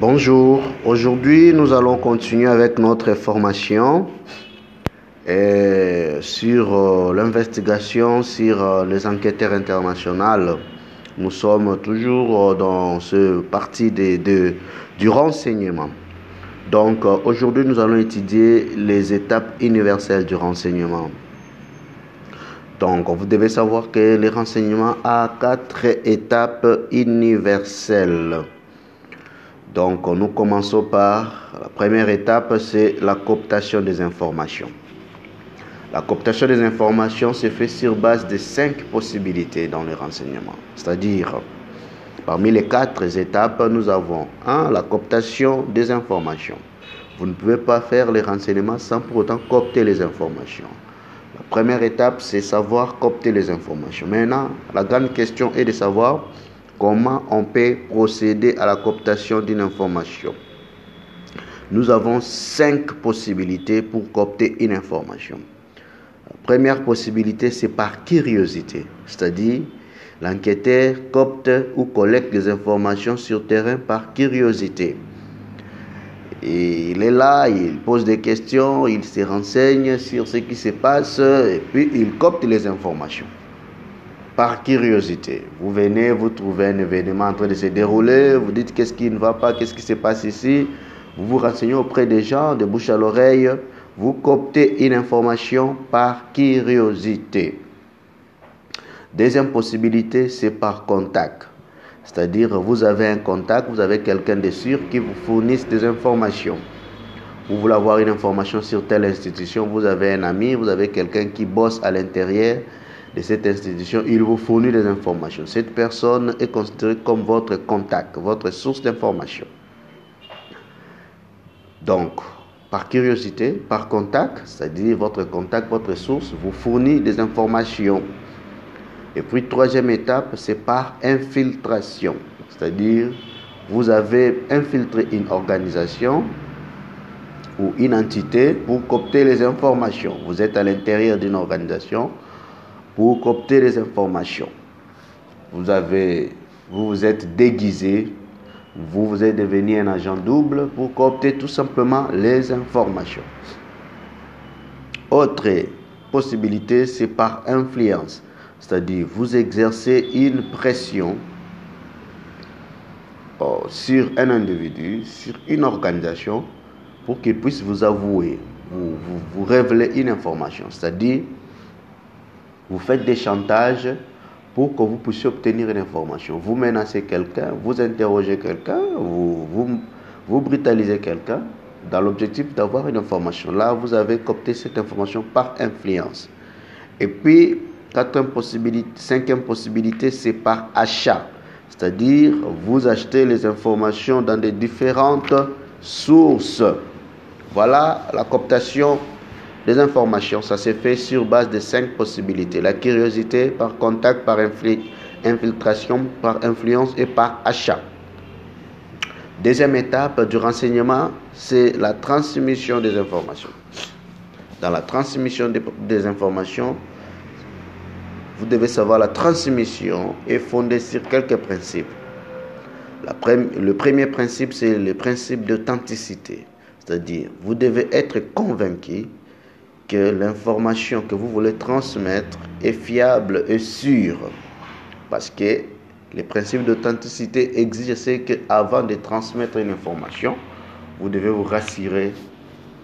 Bonjour, aujourd'hui nous allons continuer avec notre formation euh, sur euh, l'investigation sur euh, les enquêteurs internationaux. Nous sommes toujours dans ce parti de, du renseignement. Donc aujourd'hui nous allons étudier les étapes universelles du renseignement. Donc vous devez savoir que le renseignement a quatre étapes universelles. Donc nous commençons par la première étape, c'est la cooptation des informations. La cooptation des informations se fait sur base de cinq possibilités dans le renseignement. C'est-à-dire, parmi les quatre étapes, nous avons 1. La cooptation des informations. Vous ne pouvez pas faire les renseignements sans pour autant coopter les informations. La première étape, c'est savoir coopter les informations. Maintenant, la grande question est de savoir comment on peut procéder à la cooptation d'une information? Nous avons cinq possibilités pour coopter une information. Première possibilité, c'est par curiosité, c'est-à-dire l'enquêteur copte ou collecte les informations sur terrain par curiosité. Et il est là, il pose des questions, il se renseigne sur ce qui se passe et puis il copte les informations par curiosité. Vous venez, vous trouvez un événement en train de se dérouler, vous dites qu'est-ce qui ne va pas, qu'est-ce qui se passe ici, vous vous renseignez auprès des gens, de bouche à l'oreille, vous coptez une information par curiosité. Deuxième possibilité, c'est par contact. C'est-à-dire, vous avez un contact, vous avez quelqu'un de sûr qui vous fournisse des informations. Vous voulez avoir une information sur telle institution, vous avez un ami, vous avez quelqu'un qui bosse à l'intérieur de cette institution, il vous fournit des informations. Cette personne est considérée comme votre contact, votre source d'information. Donc, par curiosité, par contact, c'est-à-dire votre contact, votre source, vous fournit des informations. Et puis, troisième étape, c'est par infiltration. C'est-à-dire, vous avez infiltré une organisation ou une entité pour copter les informations. Vous êtes à l'intérieur d'une organisation pour copter les informations. Vous avez, vous, vous êtes déguisé vous, vous êtes devenu un agent double pour coopter tout simplement les informations. Autre possibilité, c'est par influence, c'est-à-dire vous exercez une pression oh, sur un individu, sur une organisation, pour qu'il puisse vous avouer, vous, vous révéler une information. C'est-à-dire, vous faites des chantages pour que vous puissiez obtenir une information. Vous menacez quelqu'un, vous interrogez quelqu'un, vous, vous, brutalisez quelqu'un dans l'objectif d'avoir une information. Là, vous avez copté cette information par influence. Et puis, quatrième possibilité, cinquième possibilité, c'est par achat. C'est-à-dire, vous achetez les informations dans des différentes sources. Voilà la cooptation des informations. Ça se fait sur base de cinq possibilités. La curiosité, par contact, par infiltration, par influence et par achat. Deuxième étape du renseignement, c'est la transmission des informations. Dans la transmission des, informations, vous devez savoir la transmission est fondée sur quelques principes. Le premier principe, c'est le principe d'authenticité. C'est-à-dire, vous devez être convaincu que l'information que vous voulez transmettre est fiable et sûre. Parce que les principes d'authenticité exigent qu'avant de transmettre une information, vous devez vous rassurer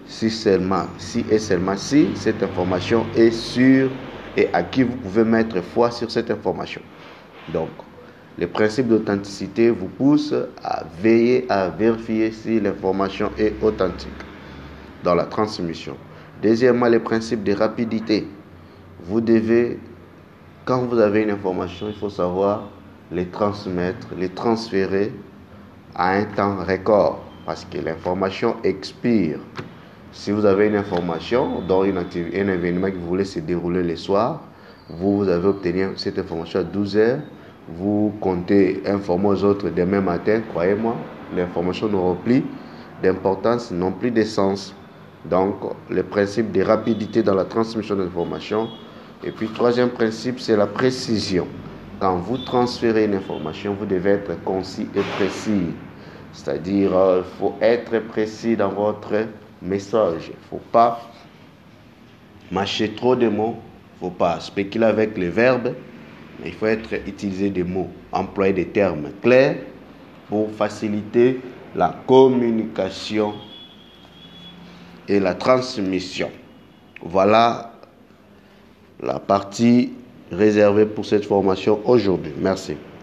si seulement, si et seulement si cette information est sûre et à qui vous pouvez mettre foi sur cette information. Donc, les principes d'authenticité vous poussent à veiller à vérifier si l'information est authentique dans la transmission. Deuxièmement, les principes de rapidité. Vous devez, quand vous avez une information, il faut savoir les transmettre, les transférer à un temps record parce que l'information expire. Si vous avez une information dans une un événement qui voulait se dérouler le soir, vous, avez obtenu cette information à 12 heures, vous comptez informer aux autres demain matin, croyez-moi, l'information n'aura plus d'importance, non plus de sens. Donc, le principe de rapidité dans la transmission d'informations. Et puis, troisième principe, c'est la précision. Quand vous transférez une information, vous devez être concis et précis. C'est-à-dire, il faut être précis dans votre message. Il ne faut pas mâcher trop de mots. Il ne faut pas spéculer avec les verbes. Il faut utiliser des mots, employer des termes clairs pour faciliter la communication et la transmission. Voilà la partie réservée pour cette formation aujourd'hui. Merci.